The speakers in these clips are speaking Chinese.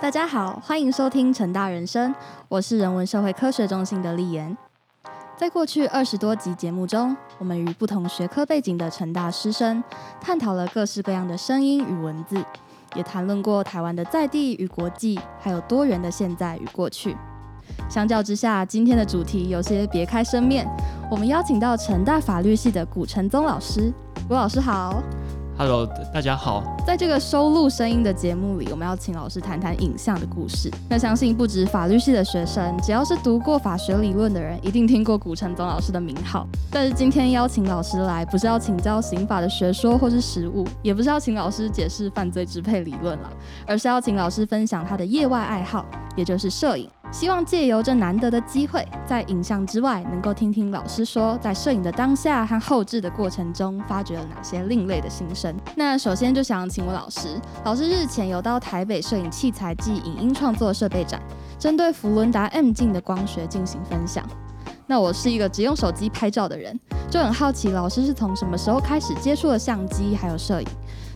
大家好，欢迎收听成大人生，我是人文社会科学中心的丽妍。在过去二十多集节目中，我们与不同学科背景的成大师生探讨了各式各样的声音与文字，也谈论过台湾的在地与国际，还有多元的现在与过去。相较之下，今天的主题有些别开生面，我们邀请到成大法律系的古承宗老师，古老师好。Hello，大家好。在这个收录声音的节目里，我们要请老师谈谈影像的故事。那相信不止法律系的学生，只要是读过法学理论的人，一定听过古承宗老师的名号。但是今天邀请老师来，不是要请教刑法的学说或是实务，也不是要请老师解释犯罪支配理论了，而是要请老师分享他的业外爱好，也就是摄影。希望借由这难得的机会，在影像之外，能够听听老师说，在摄影的当下和后置的过程中，发掘了哪些另类的心声。那首先就想请问老师，老师日前有到台北摄影器材暨影音创作设备展，针对福伦达 M 镜的光学进行分享。那我是一个只用手机拍照的人，就很好奇老师是从什么时候开始接触了相机还有摄影？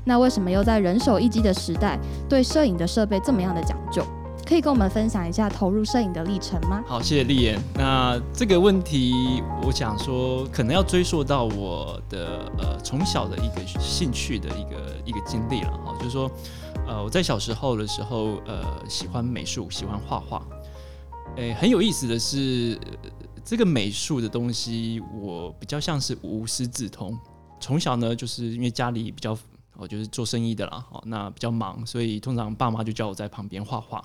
那为什么又在人手一机的时代，对摄影的设备这么样的讲究？可以跟我们分享一下投入摄影的历程吗？好，谢谢丽妍。那这个问题，我想说，可能要追溯到我的呃从小的一个兴趣的一个一个经历了哈，就是说，呃，我在小时候的时候，呃，喜欢美术，喜欢画画。诶，很有意思的是，这个美术的东西，我比较像是无师自通。从小呢，就是因为家里比较，我就是做生意的啦，哦，那比较忙，所以通常爸妈就叫我在旁边画画。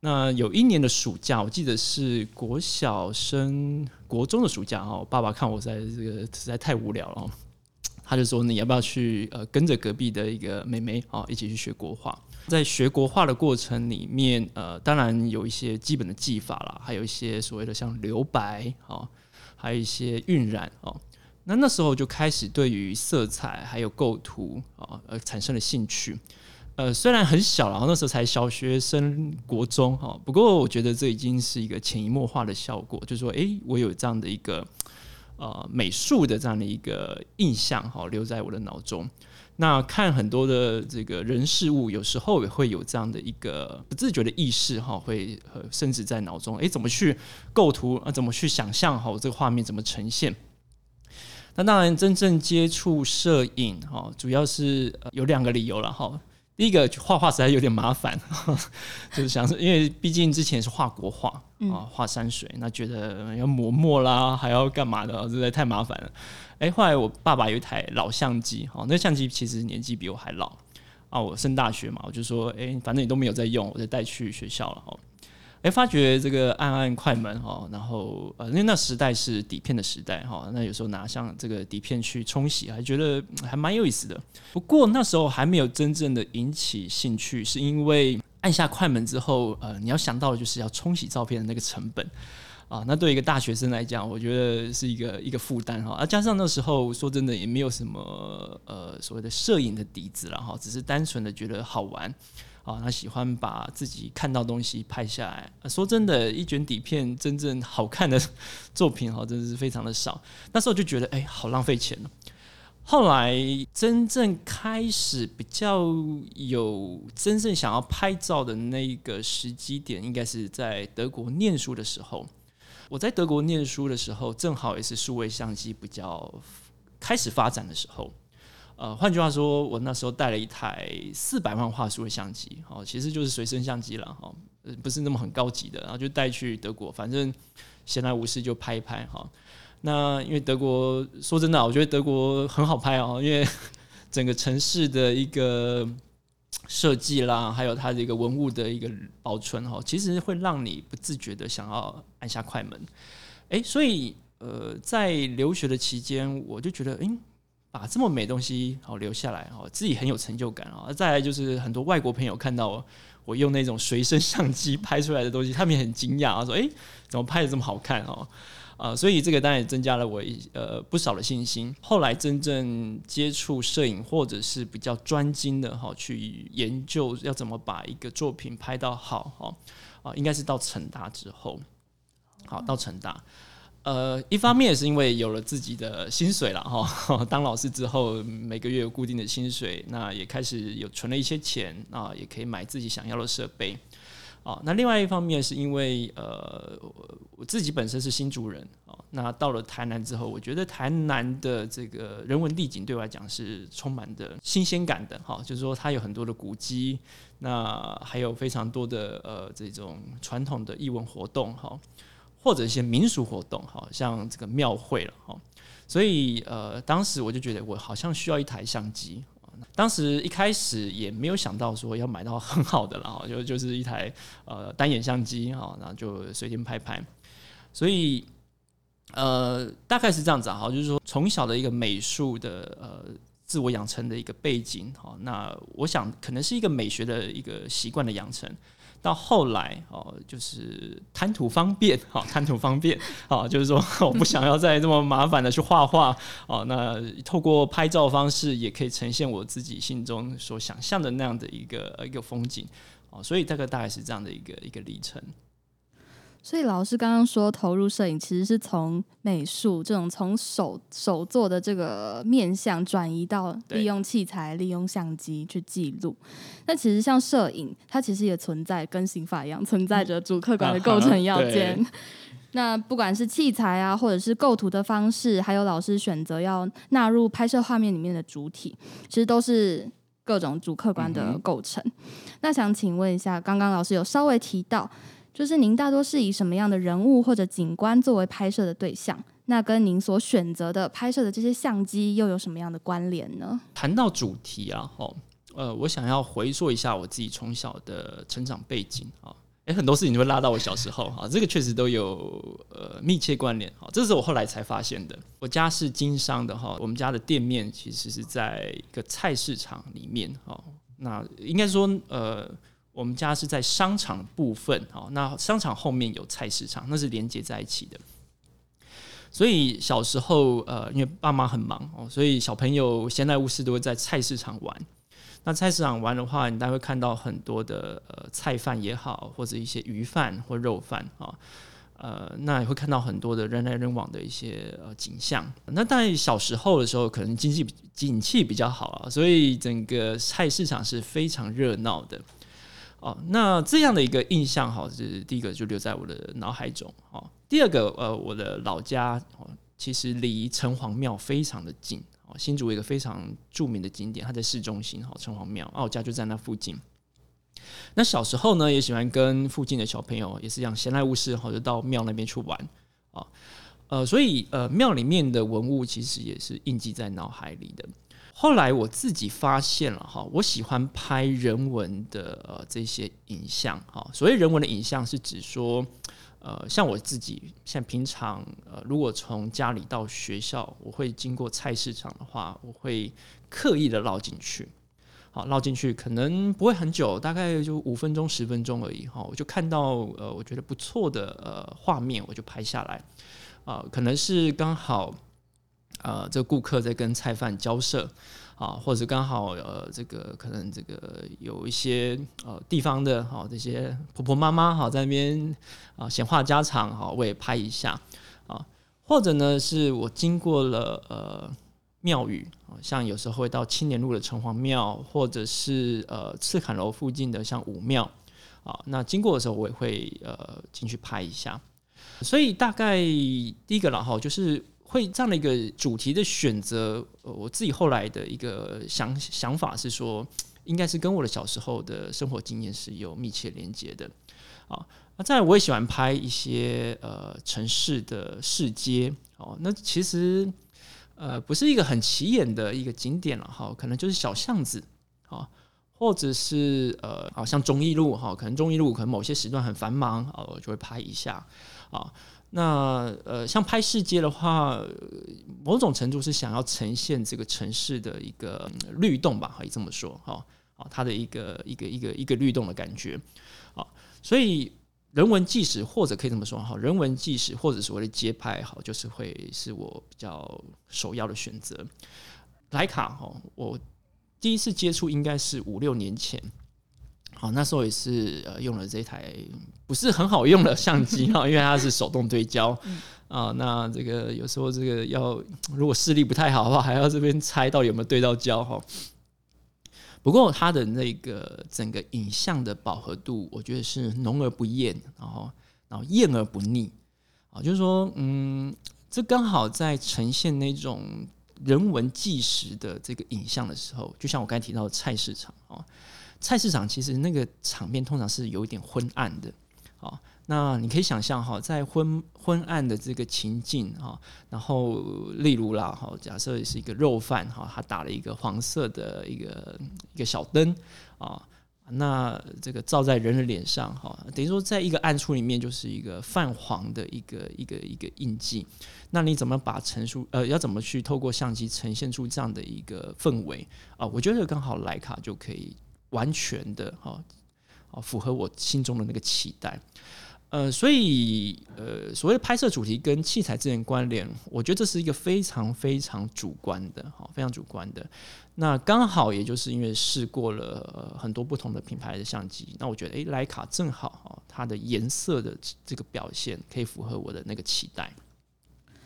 那有一年的暑假，我记得是国小升国中的暑假哈，爸爸看我在这个实在太无聊了，他就说你要不要去呃跟着隔壁的一个妹妹啊一起去学国画。在学国画的过程里面，呃，当然有一些基本的技法啦，还有一些所谓的像留白哦，还有一些晕染哦。那那时候就开始对于色彩还有构图啊呃产生了兴趣。呃，虽然很小，然后那时候才小学生、国中哈，不过我觉得这已经是一个潜移默化的效果，就是说，诶，我有这样的一个呃美术的这样的一个印象哈，留在我的脑中。那看很多的这个人事物，有时候也会有这样的一个不自觉的意识哈，会呃甚至在脑中，诶，怎么去构图啊？怎么去想象好这个画面怎么呈现？那当然，真正接触摄影哈，主要是、有两个理由了哈。第一个画画实在有点麻烦，就是想说，因为毕竟之前是画国画啊，画山水，那觉得要磨墨啦，还要干嘛的，实在太麻烦了。哎，后来我爸爸有一台老相机，哦，那相机其实年纪比我还老啊。我升大学嘛，我就说，哎，反正你都没有在用，我就带去学校了哈。哎，发觉这个按按快门哈，然后呃，因为那时代是底片的时代哈，那有时候拿上这个底片去冲洗，还觉得还蛮有意思的。不过那时候还没有真正的引起兴趣，是因为按下快门之后，呃，你要想到的就是要冲洗照片的那个成本啊。那对一个大学生来讲，我觉得是一个一个负担哈。啊，加上那时候说真的也没有什么呃所谓的摄影的底子了哈，只是单纯的觉得好玩。啊，他喜欢把自己看到东西拍下来。说真的，一卷底片真正好看的 作品哈，真的是非常的少。那时候就觉得，哎、好浪费钱。后来真正开始比较有真正想要拍照的那个时机点，应该是在德国念书的时候。我在德国念书的时候，正好也是数位相机比较开始发展的时候。呃，换句话说，我那时候带了一台四百万画素的相机，哦，其实就是随身相机了，哈、呃，不是那么很高级的，然后就带去德国，反正闲来无事就拍一拍，哈、那因为德国说真的，我觉得德国很好拍哦，因为整个城市的一个设计啦，还有它的一个文物的一个保存哈，其实会让你不自觉的想要按下快门。诶，所以呃，在留学的期间，我就觉得，诶，把这么美东西好留下来哦，自己很有成就感啊。再来就是很多外国朋友看到我我用那种随身相机 拍出来的东西，他们也很惊讶啊，说，诶，怎么拍的这么好看哦？啊、所以这个当然也增加了我呃不少的信心。后来真正接触摄影，或者是比较专精的哈，去研究要怎么把一个作品拍到好哈啊，应该是到成大之后，好到成大。呃，一方面也是因为有了自己的薪水了哈，当老师之后每个月有固定的薪水，那也开始有存了一些钱啊，也可以买自己想要的设备。哦，那另外一方面是因为呃，我自己本身是新竹人哦，那到了台南之后，我觉得台南的这个人文地景对我来讲是充满的新鲜感的哈，就是说它有很多的古迹，那还有非常多的呃这种传统的艺文活动哈，或者一些民俗活动哈，像这个庙会了哈，所以呃，当时我就觉得我好像需要一台相机。当时一开始也没有想到说要买到很好的了，哈 就就是一台呃单眼相机哈，然后就随便拍拍。所以呃大概是这样子哈，就是说从小的一个美术的呃自我养成的一个背景哈，那我想可能是一个美学的一个习惯的养成。到后来哦，就是贪图方便，好 贪图方便，好 就是说我不想要再这么麻烦的去画画 哦。那透过拍照方式，也可以呈现我自己心中所想象的那样的一个一个风景哦。所以大概大概是这样的一个一个历程。所以老师刚刚说投入摄影，其实是从美术这种从手手做的这个面向转移到利用器材、利用相机去记录。那其实像摄影，它其实也存在跟刑法一样，存在着主客观的构成要件。那不管是器材啊，或者是构图的方式，还有老师选择要纳入拍摄画面里面的主体，其实都是各种主客观的构成。那想请问一下，刚刚老师有稍微提到。就是您大多是以什么样的人物或者景观作为拍摄的对象？那跟您所选择的拍摄的这些相机又有什么样的关联呢？谈到主题啊，哦，呃，我想要回溯一下我自己从小的成长背景啊，诶，很多事情就会拉到我小时候哈，这个确实都有呃密切关联哈，这是我后来才发现的。我家是经商的哈，我们家的店面其实是在一个菜市场里面哈，那应该说呃。我们家是在商场部分，哦，那商场后面有菜市场，那是连接在一起的。所以小时候，呃，因为爸妈很忙哦，所以小朋友闲来无事都会在菜市场玩。那菜市场玩的话，你大概会看到很多的呃菜贩也好，或者一些鱼贩或肉贩啊，呃，那也会看到很多的人来人往的一些呃景象。那在小时候的时候，可能经济景气比较好啊，所以整个菜市场是非常热闹的。哦，那这样的一个印象哈，是第一个就留在我的脑海中。哦，第二个呃，我的老家哦，其实离城隍庙非常的近。哦，新竹一个非常著名的景点，它在市中心。哈，城隍庙，我家就在那附近。那小时候呢，也喜欢跟附近的小朋友也是一样，闲来无事，哈，就到庙那边去玩。啊，呃，所以呃，庙里面的文物其实也是印记在脑海里的。后来我自己发现了哈，我喜欢拍人文的呃这些影像哈。所谓人文的影像是指说，呃，像我自己像平常呃，如果从家里到学校，我会经过菜市场的话，我会刻意的绕进去，好绕进去，可能不会很久，大概就五分钟十分钟而已哈。我就看到呃，我觉得不错的呃画面，我就拍下来啊，可能是刚好。呃，这顾客在跟菜贩交涉啊，或者刚好呃，这个可能这个有一些呃地方的哈，这些婆婆妈妈哈在那边啊闲话家常哈，我也拍一下啊，或者呢是我经过了呃庙宇啊，像有时候会到青年路的城隍庙，或者是呃赤坎楼附近的像武庙啊，那经过的时候我也会呃进去拍一下，所以大概第一个了哈，就是。会这样的一个主题的选择，呃，我自己后来的一个想想法是说，应该是跟我的小时候的生活经验是有密切连接的，啊，那再我也喜欢拍一些呃城市的市街，哦，那其实呃不是一个很起眼的一个景点了哈，可能就是小巷子，啊，或者是呃，好像中义路哈，可能中义路可能某些时段很繁忙，哦，我就会拍一下，啊。那呃，像拍世界的话，某种程度是想要呈现这个城市的一个律动吧，可以这么说，哈，啊，它的一个一个一个一个律动的感觉，啊，所以人文纪实或者可以这么说，哈，人文纪实或者所谓的街拍，好，就是会是我比较首要的选择。莱卡，哈，我第一次接触应该是五六年前。好，那时候也是呃用了这台不是很好用的相机哈，因为它是手动对焦啊。那这个有时候这个要如果视力不太好的话，还要这边猜到有没有对到焦哈。不过它的那个整个影像的饱和度，我觉得是浓而不艳，然后然后艳而不腻啊，就是说嗯，这刚好在呈现那种人文纪实的这个影像的时候，就像我刚才提到的菜市场啊。菜市场其实那个场面通常是有一点昏暗的，好，那你可以想象哈，在昏昏暗的这个情境哈，然后例如啦哈，假设是一个肉贩哈，他打了一个黄色的一个一个小灯啊，那这个照在人的脸上哈，等于说在一个暗处里面就是一个泛黄的一个一个一个印记，那你怎么把陈述呃要怎么去透过相机呈现出这样的一个氛围啊？我觉得刚好徕卡就可以。完全的哈，哦，符合我心中的那个期待，呃，所以呃，所谓的拍摄主题跟器材之间关联，我觉得这是一个非常非常主观的，哈，非常主观的。那刚好也就是因为试过了很多不同的品牌的相机，那我觉得，诶，徕卡正好哈，它的颜色的这个表现可以符合我的那个期待。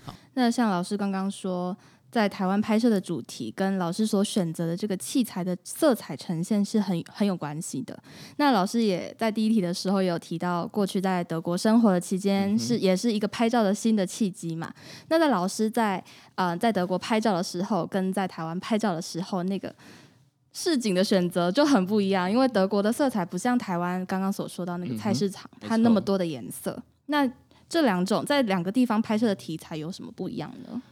好，那像老师刚刚说。在台湾拍摄的主题跟老师所选择的这个器材的色彩呈现是很很有关系的。那老师也在第一题的时候有提到，过去在德国生活的期间是也是一个拍照的新的契机嘛？那在老师在呃在德国拍照的时候，跟在台湾拍照的时候，那个市景的选择就很不一样，因为德国的色彩不像台湾刚刚所说到那个菜市场，它那么多的颜色。那这两种在两个地方拍摄的题材有什么不一样呢？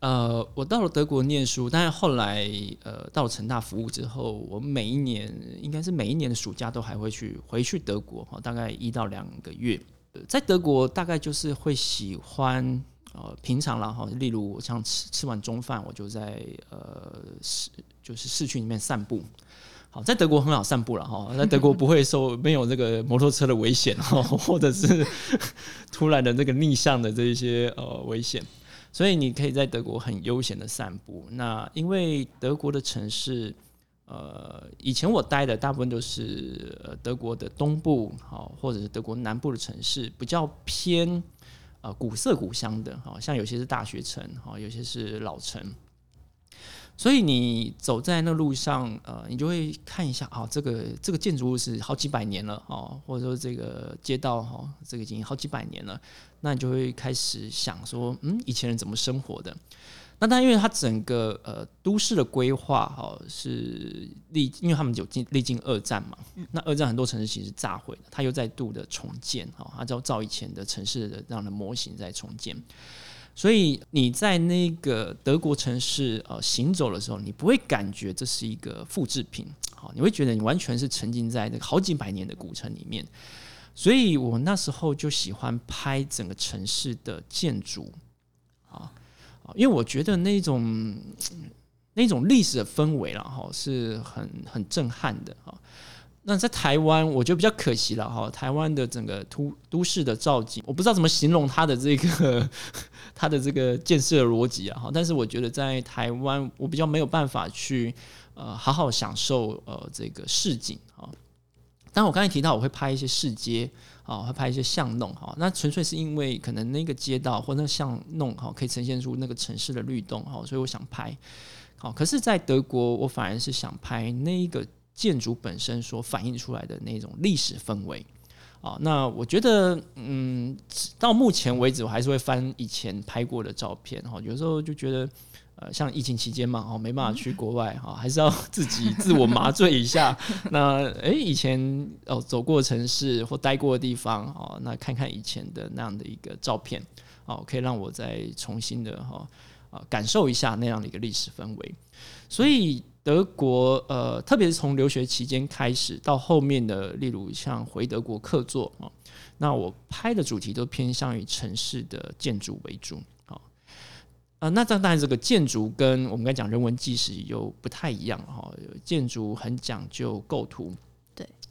呃，我到了德国念书，但是后来呃到了成大服务之后，我每一年应该是每一年的暑假都还会去回去德国哈，大概一到两个月。在德国大概就是会喜欢呃平常了哈，例如我像吃吃完中饭，我就在呃市就是市区里面散步。好，在德国很好散步了哈，在德国不会受没有这个摩托车的危险哈，或者是 突然的这个逆向的这一些呃危险。所以你可以在德国很悠闲的散步。那因为德国的城市，呃，以前我待的大部分都是德国的东部，好，或者是德国南部的城市，比较偏呃古色古香的，好像有些是大学城，好，有些是老城。所以你走在那路上，呃，你就会看一下啊，这个这个建筑物是好几百年了，哦，或者说这个街道哈，这个已经好几百年了，那你就会开始想说，嗯，以前人怎么生活的？那但因为它整个呃都市的规划哈是历，因为他们有经历经二战嘛，那二战很多城市其实炸毁了，它又再度的重建，哈，它照照以前的城市的这样的模型在重建。所以你在那个德国城市呃行走的时候，你不会感觉这是一个复制品，好，你会觉得你完全是沉浸在那个好几百年的古城里面。所以我那时候就喜欢拍整个城市的建筑，啊，因为我觉得那种那种历史的氛围了哈，是很很震撼的哈。那在台湾，我觉得比较可惜了哈。台湾的整个都都市的造景，我不知道怎么形容它的这个 它的这个建设逻辑啊哈。但是我觉得在台湾，我比较没有办法去呃好好享受呃这个市景啊。当我刚才提到我会拍一些市街啊，会拍一些巷弄哈，那纯粹是因为可能那个街道或那个巷弄哈，可以呈现出那个城市的律动哈，所以我想拍。好，可是，在德国，我反而是想拍那个。建筑本身所反映出来的那种历史氛围啊，那我觉得，嗯，到目前为止，我还是会翻以前拍过的照片哈。有时候就觉得，呃，像疫情期间嘛，哦，没办法去国外哈，还是要自己 自我麻醉一下。那诶，以前哦走过城市或待过的地方哦，那看看以前的那样的一个照片哦，可以让我再重新的哈啊感受一下那样的一个历史氛围。所以。德国，呃，特别是从留学期间开始到后面的，例如像回德国客座啊，那我拍的主题都偏向于城市的建筑为主，啊，啊，那当然这个建筑跟我们刚才讲人文纪实又不太一样哈，建筑很讲究构图。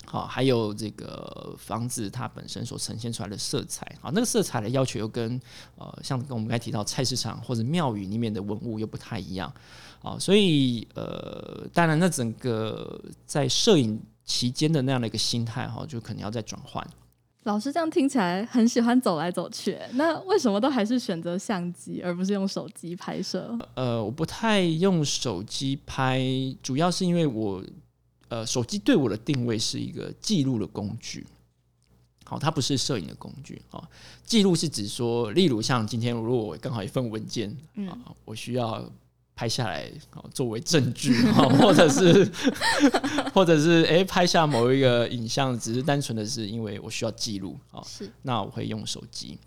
好，还有这个房子它本身所呈现出来的色彩，好，那个色彩的要求又跟呃，像跟我们刚才提到菜市场或者庙宇里面的文物又不太一样，啊，所以呃，当然那整个在摄影期间的那样的一个心态哈，就可能要再转换。老师这样听起来很喜欢走来走去，那为什么都还是选择相机而不是用手机拍摄？呃，我不太用手机拍，主要是因为我呃手机对我的定位是一个记录的工具，好，它不是摄影的工具啊。记录是指说，例如像今天如果我刚好一份文件啊，我需要。拍下来啊，作为证据啊，或者是，或者是哎，拍下某一个影像，只是单纯的是因为我需要记录啊，是，那我会用手机。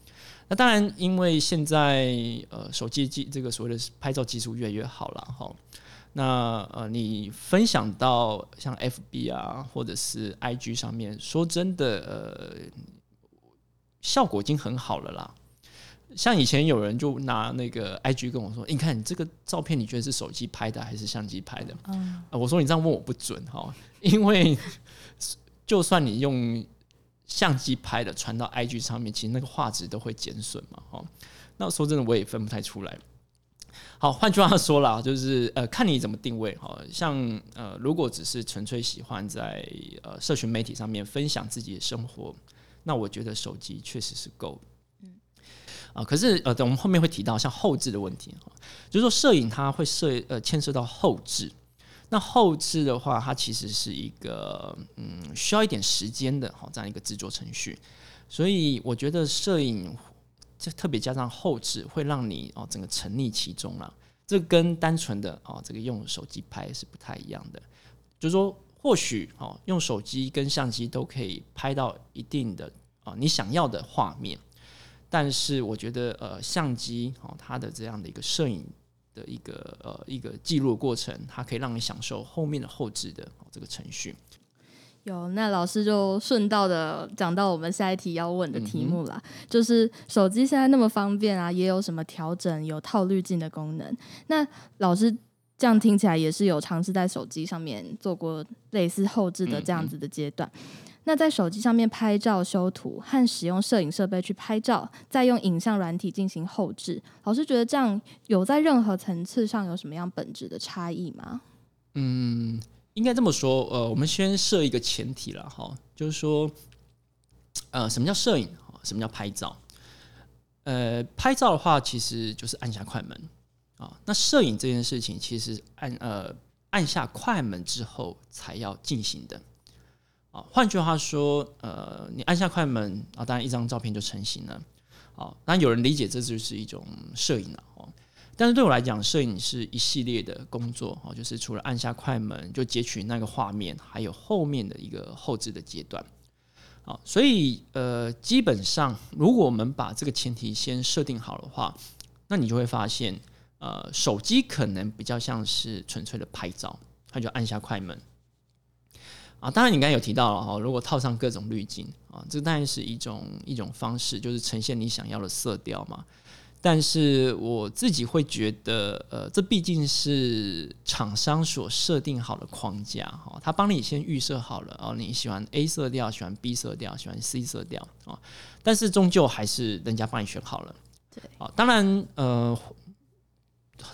那当然，因为现在呃，手机技这个所谓的拍照技术越来越好了哈。那呃，你分享到像 FB 啊，或者是 IG 上面，说真的，呃，效果已经很好了啦。像以前有人就拿那个 IG 跟我说：“你看你这个照片，你觉得是手机拍的还是相机拍的？”嗯，我说你这样问我不准哈，因为就算你用相机拍的传到 IG 上面，其实那个画质都会减损嘛，哈。那说真的，我也分不太出来。好，换句话说啦，就是呃，看你怎么定位哈。像呃，如果只是纯粹喜欢在呃社群媒体上面分享自己的生活，那我觉得手机确实是够。嗯啊，可是呃，等我们后面会提到像后置的问题哈，就是说摄影它会涉呃牵涉到后置，那后置的话，它其实是一个嗯需要一点时间的哈这样一个制作程序，所以我觉得摄影就特别加上后置，会让你哦整个沉溺其中了，这跟单纯的哦这个用手机拍是不太一样的，就是说或许哦用手机跟相机都可以拍到一定的啊你想要的画面。但是我觉得，呃，相机哦，它的这样的一个摄影的一个呃一个记录过程，它可以让你享受后面的后置的这个程序。有，那老师就顺道的讲到我们下一题要问的题目啦，就是手机现在那么方便啊，也有什么调整、有套滤镜的功能？那老师这样听起来也是有尝试在手机上面做过类似后置的这样子的阶段。那在手机上面拍照、修图和使用摄影设备去拍照，再用影像软体进行后置，老师觉得这样有在任何层次上有什么样本质的差异吗？嗯，应该这么说。呃，我们先设一个前提了哈，就是说，呃，什么叫摄影？什么叫拍照？呃，拍照的话，其实就是按下快门啊。那摄影这件事情，其实按呃按下快门之后才要进行的。啊，换句话说，呃，你按下快门啊，当然一张照片就成型了。好，当然有人理解这就是一种摄影了。但是对我来讲，摄影是一系列的工作哦，就是除了按下快门就截取那个画面，还有后面的一个后置的阶段。好，所以呃，基本上如果我们把这个前提先设定好的话，那你就会发现，呃，手机可能比较像是纯粹的拍照，它就按下快门。啊，当然你刚才有提到了哈，如果套上各种滤镜啊，这当然是一种一种方式，就是呈现你想要的色调嘛。但是我自己会觉得，呃，这毕竟是厂商所设定好的框架哈，他帮你先预设好了哦，你喜欢 A 色调，喜欢 B 色调，喜欢 C 色调啊，但是终究还是人家帮你选好了。对，啊，当然呃。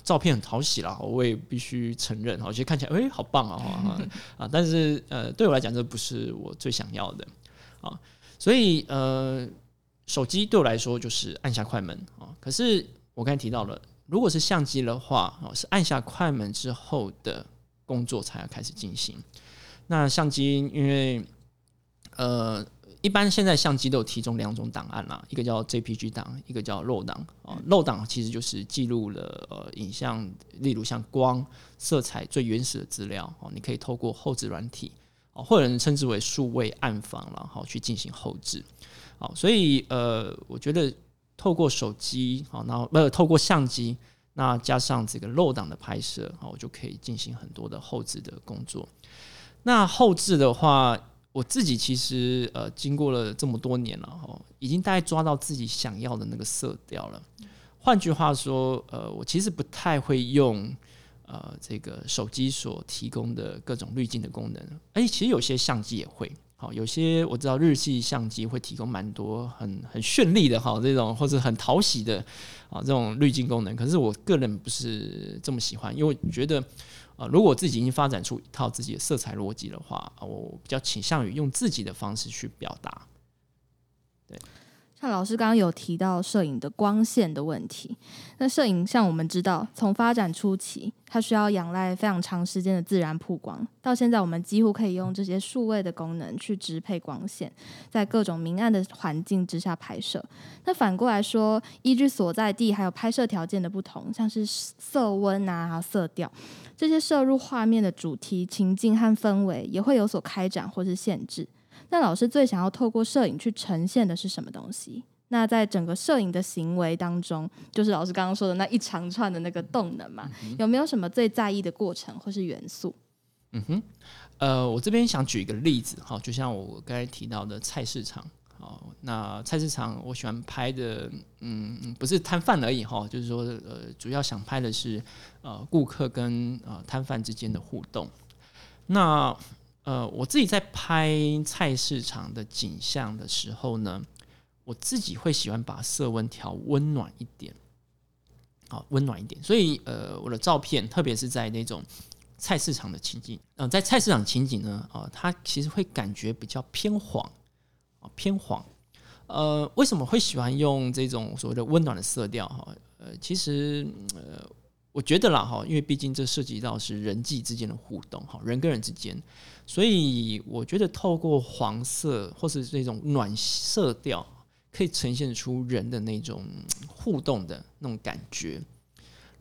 照片很讨喜啦，我也必须承认哈，我觉得看起来哎好棒啊 啊！但是呃，对我来讲这不是我最想要的啊，所以呃，手机对我来说就是按下快门啊。可是我刚才提到了，如果是相机的话啊，是按下快门之后的工作才要开始进行。那相机因为呃。一般现在相机都有提供两种档案啦，一个叫 JPG 档，一个叫 RAW 档啊。RAW 档其实就是记录了呃影像，例如像光、色彩最原始的资料哦，你可以透过后置软体哦，或者称之为数位暗房然后去进行后置。好，所以呃，我觉得透过手机好，然后呃透过相机，那加上这个漏档的拍摄，好，我就可以进行很多的后置的工作。那后置的话。我自己其实呃，经过了这么多年了哈，已经大概抓到自己想要的那个色调了。换句话说，呃，我其实不太会用呃这个手机所提供的各种滤镜的功能。哎，其实有些相机也会，好，有些我知道日系相机会提供蛮多很很绚丽的哈这种或者很讨喜的啊这种滤镜功能。可是我个人不是这么喜欢，因为我觉得啊，如果自己已经发展出一套自己的色彩逻辑的话，我比较倾向于用自己的方式去表达。对像老师刚刚有提到摄影的光线的问题，那摄影像我们知道，从发展初期，它需要仰赖非常长时间的自然曝光，到现在我们几乎可以用这些数位的功能去支配光线，在各种明暗的环境之下拍摄。那反过来说，依据所在地还有拍摄条件的不同，像是色温啊，色调，这些摄入画面的主题、情境和氛围也会有所开展或是限制。那老师最想要透过摄影去呈现的是什么东西？那在整个摄影的行为当中，就是老师刚刚说的那一长串的那个动能嘛，有没有什么最在意的过程或是元素？嗯哼，呃，我这边想举一个例子哈，就像我刚才提到的菜市场，好，那菜市场我喜欢拍的，嗯，不是摊贩而已哈，就是说，呃，主要想拍的是呃顾客跟呃摊贩之间的互动，那。呃，我自己在拍菜市场的景象的时候呢，我自己会喜欢把色温调温暖一点，好，温暖一点。所以，呃，我的照片，特别是在那种菜市场的情景，嗯，在菜市场情景呢，啊，它其实会感觉比较偏黄，啊，偏黄。呃，为什么会喜欢用这种所谓的温暖的色调？哈，呃，其实，呃。我觉得啦哈，因为毕竟这涉及到是人际之间的互动哈，人跟人之间，所以我觉得透过黄色或是这种暖色调，可以呈现出人的那种互动的那种感觉。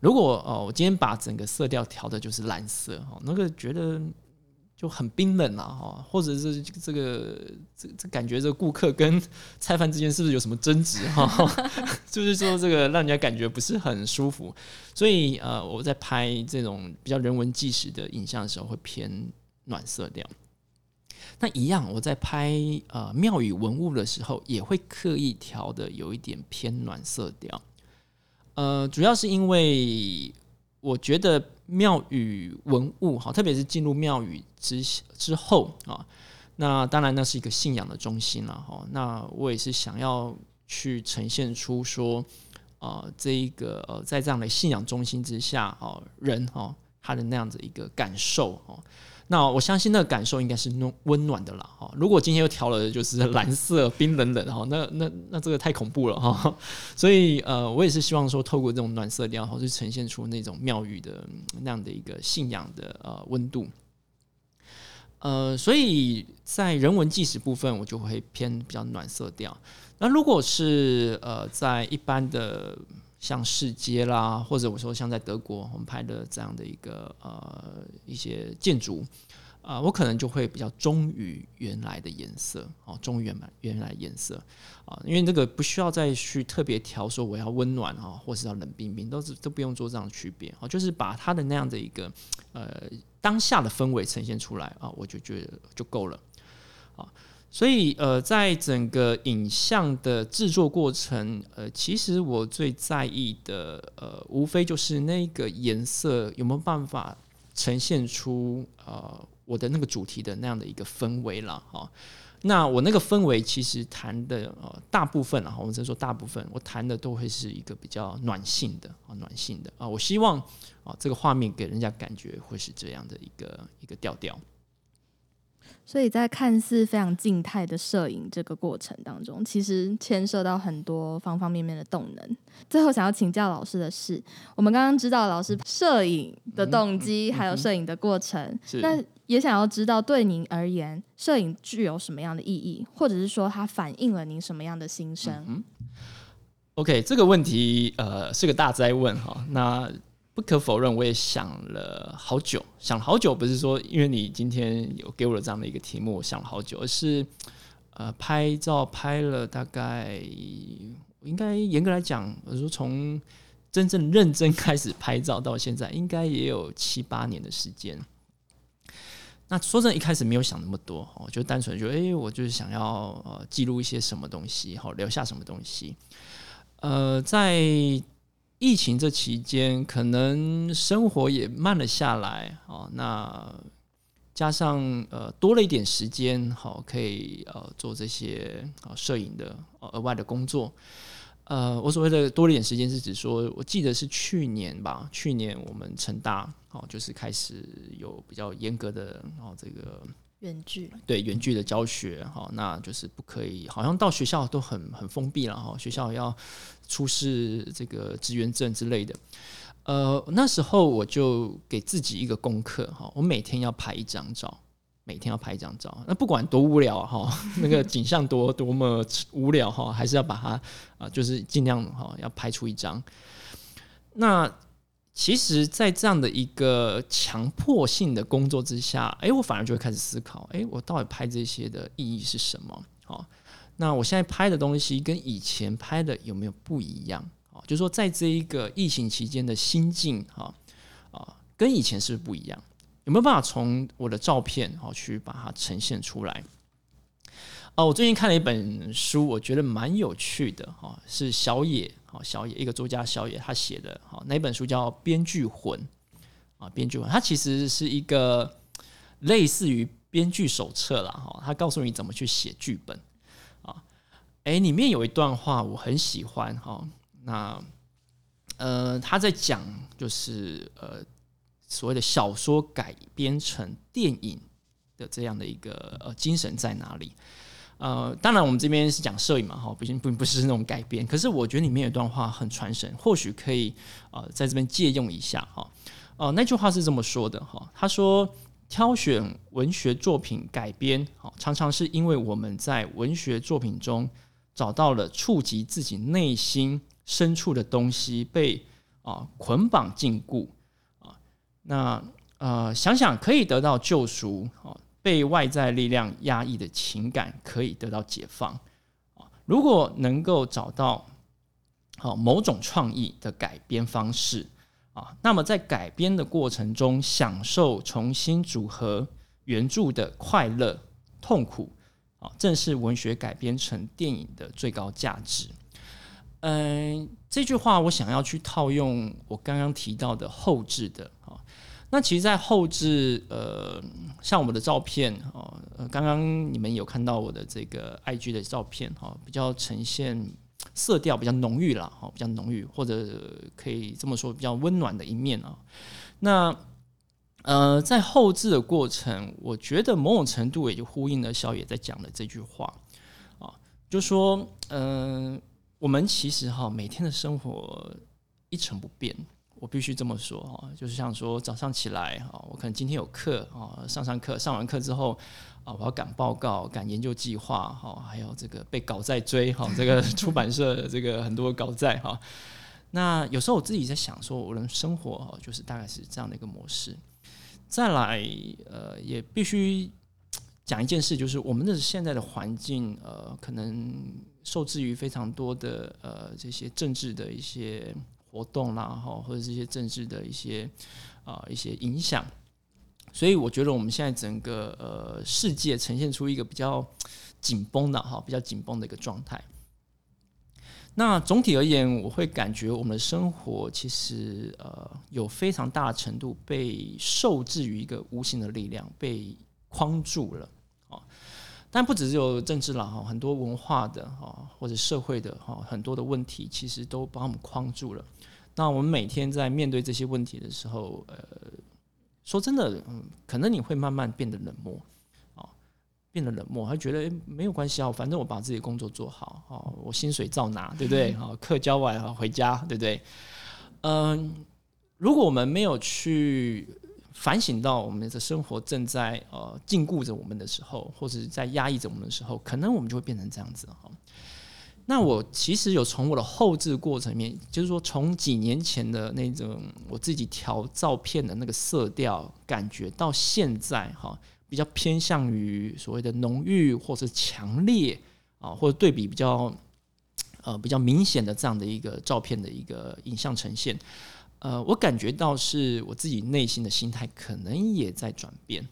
如果哦，我今天把整个色调调的就是蓝色哈，那个觉得。就很冰冷啊，哈，或者是这个这这感觉，这个顾客跟菜贩之间是不是有什么争执哈？就是说这个让人家感觉不是很舒服，所以呃，我在拍这种比较人文纪实的影像的时候，会偏暖色调。那一样，我在拍呃庙宇文物的时候，也会刻意调的有一点偏暖色调。呃，主要是因为。我觉得庙宇文物哈，特别是进入庙宇之之后啊，那当然那是一个信仰的中心了哈。那我也是想要去呈现出说，呃，这一个呃，在这样的信仰中心之下哦，人哈他的那样子一个感受哦。那我相信那个感受应该是温温暖的啦哈。如果今天又调了就是蓝色冰冷冷哈，那那那这个太恐怖了哈。所以呃，我也是希望说透过这种暖色调，然后，去呈现出那种庙宇的那样的一个信仰的呃温度。呃，所以在人文纪实部分，我就会偏比较暖色调。那如果是呃在一般的。像世街啦，或者我说像在德国我们拍的这样的一个呃一些建筑啊，我可能就会比较忠于原来的颜色哦，忠于原来原来颜色啊，因为这个不需要再去特别调说我要温暖啊，或是要冷冰冰，都是都不用做这样的区别啊，就是把它的那样的一个呃当下的氛围呈现出来啊，我就觉得就够了啊。所以，呃，在整个影像的制作过程，呃，其实我最在意的，呃，无非就是那个颜色有没有办法呈现出，呃，我的那个主题的那样的一个氛围了，哈。那我那个氛围其实谈的，呃，大部分啊，我们只说大部分，我谈的都会是一个比较暖性的，啊，暖性的，啊，我希望，啊，这个画面给人家感觉会是这样的一个一个调调。所以在看似非常静态的摄影这个过程当中，其实牵涉到很多方方面面的动能。最后想要请教老师的是，我们刚刚知道老师摄影的动机，还有摄影的过程，那也想要知道对您而言，摄影具有什么样的意义，或者是说它反映了您什么样的心声？OK，这个问题呃是个大灾问哈。那不可否认，我也想了好久，想了好久，不是说因为你今天有给我了这样的一个题目，我想了好久，而是呃，拍照拍了大概，应该严格来讲，我说从真正认真开始拍照到现在，应该也有七八年的时间。那说真的，一开始没有想那么多，哦，就单纯觉得，哎，我就是想要呃记录一些什么东西，好留下什么东西，呃，在。疫情这期间，可能生活也慢了下来哦。那加上呃多了一点时间，好可以呃做这些啊摄影的额外的工作。呃，我所谓的多了一点时间，是指说，我记得是去年吧，去年我们成大哦，就是开始有比较严格的哦这个远距对远距的教学哈，那就是不可以，好像到学校都很很封闭了哈，学校要出示这个职员证之类的。呃，那时候我就给自己一个功课哈，我每天要拍一张照。每天要拍一张照，那不管多无聊哈，那个景象多多么无聊哈，还是要把它啊，就是尽量哈，要拍出一张。那其实，在这样的一个强迫性的工作之下，哎，我反而就会开始思考，哎，我到底拍这些的意义是什么？好，那我现在拍的东西跟以前拍的有没有不一样？啊，就是说，在这一个疫情期间的心境哈啊，跟以前是不是不一样？有没有办法从我的照片哦去把它呈现出来？哦，我最近看了一本书，我觉得蛮有趣的哈，是小野小野一个作家小野他写的哈，那本书叫《编剧魂》啊，《编剧魂》它其实是一个类似于编剧手册啦哈，他告诉你怎么去写剧本啊。哎，里面有一段话我很喜欢哈，那呃他在讲就是呃。所谓的小说改编成电影的这样的一个呃精神在哪里？呃，当然我们这边是讲摄影嘛，哈，不不不是那种改编。可是我觉得里面有段话很传神，或许可以呃在这边借用一下哈。哦，那句话是这么说的哈，他说挑选文学作品改编，好，常常是因为我们在文学作品中找到了触及自己内心深处的东西，被啊捆绑禁锢啊。那呃，想想可以得到救赎哦，被外在力量压抑的情感可以得到解放啊。如果能够找到好某种创意的改编方式啊，那么在改编的过程中享受重新组合原著的快乐、痛苦啊，正是文学改编成电影的最高价值。嗯，这句话我想要去套用我刚刚提到的后置的。那其实，在后置，呃，像我们的照片哦，刚刚你们有看到我的这个 IG 的照片哈，比较呈现色调比较浓郁了哈，比较浓郁，或者可以这么说，比较温暖的一面啊。那呃，在后置的过程，我觉得某种程度也就呼应了小野在讲的这句话啊，就说，嗯，我们其实哈，每天的生活一成不变。我必须这么说哈，就是像说早上起来哈，我可能今天有课啊，上上课，上完课之后啊，我要赶报告、赶研究计划哈，还有这个被稿在追哈，这个出版社这个很多稿在哈。那有时候我自己在想说，我的生活哈，就是大概是这样的一个模式。再来呃，也必须讲一件事，就是我们的现在的环境呃，可能受制于非常多的呃这些政治的一些。活动啦，哈，或者这些政治的一些啊一些影响，所以我觉得我们现在整个呃世界呈现出一个比较紧绷的哈，比较紧绷的一个状态。那总体而言，我会感觉我们的生活其实呃有非常大的程度被受制于一个无形的力量，被框住了。但不只是有政治了哈，很多文化的哈或者社会的哈很多的问题，其实都把我们框住了。那我们每天在面对这些问题的时候，呃，说真的，嗯，可能你会慢慢变得冷漠，啊，变得冷漠，还觉得没有关系啊，反正我把自己的工作做好，哦，我薪水照拿，对不对？好，课交完啊，回家，对不对？嗯，如果我们没有去反省到我们的生活正在呃禁锢着我们的时候，或者在压抑着我们的时候，可能我们就会变成这样子哈。那我其实有从我的后置过程里面，就是说从几年前的那种我自己调照片的那个色调感觉，到现在哈，比较偏向于所谓的浓郁或者强烈啊，或者对比比较呃比较明显的这样的一个照片的一个影像呈现，呃，我感觉到是我自己内心的心态可能也在转变，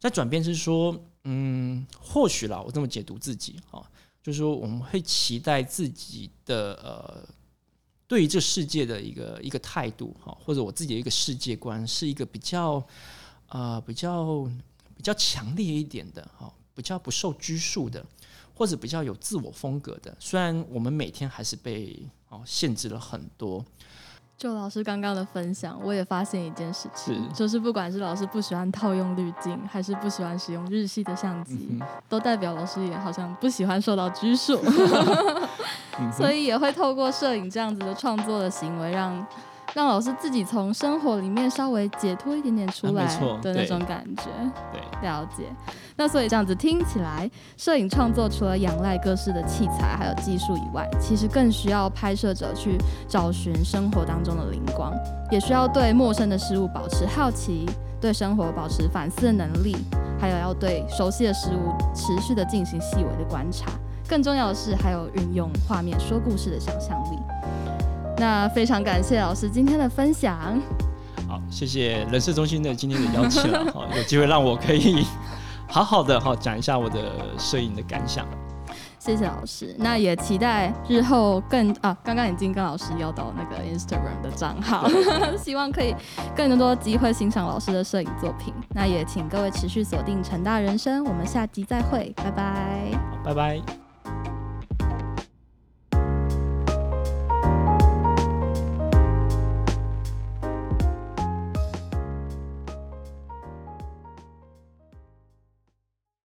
在转变是说，嗯，或许啦，我这么解读自己哈。就是说，我们会期待自己的呃，对于这世界的一个一个态度哈，或者我自己的一个世界观，是一个比较呃比较比较强烈一点的哈，比较不受拘束的，或者比较有自我风格的。虽然我们每天还是被哦限制了很多。就老师刚刚的分享，我也发现一件事情，是。就是不管是老师不喜欢套用滤镜，还是不喜欢使用日系的相机，嗯都代表老师也好像不喜欢受到拘束，嗯所以也会透过摄影这样子的创作的行为，让让老师自己从生活里面稍微解脱一点点出来的那种感觉。对，了解。那所以这样子听起来，摄影创作除了仰赖各式的器材还有技术以外，其实更需要拍摄者去找寻生活当中的灵光，也需要对陌生的事物保持好奇，对生活保持反思的能力，还有要对熟悉的事物持续的进行细微的观察。更重要的是，还有运用画面说故事的想象力。那非常感谢老师今天的分享。好，谢谢人事中心的今天的邀请了，哈，有机会让我可以好好的哈讲一下我的摄影的感想。谢谢老师，那也期待日后更啊，刚刚已经跟老师要到那个 Instagram 的账号，希望可以更多机会欣赏老师的摄影作品。那也请各位持续锁定成大人生，我们下集再会，拜拜。好，拜拜。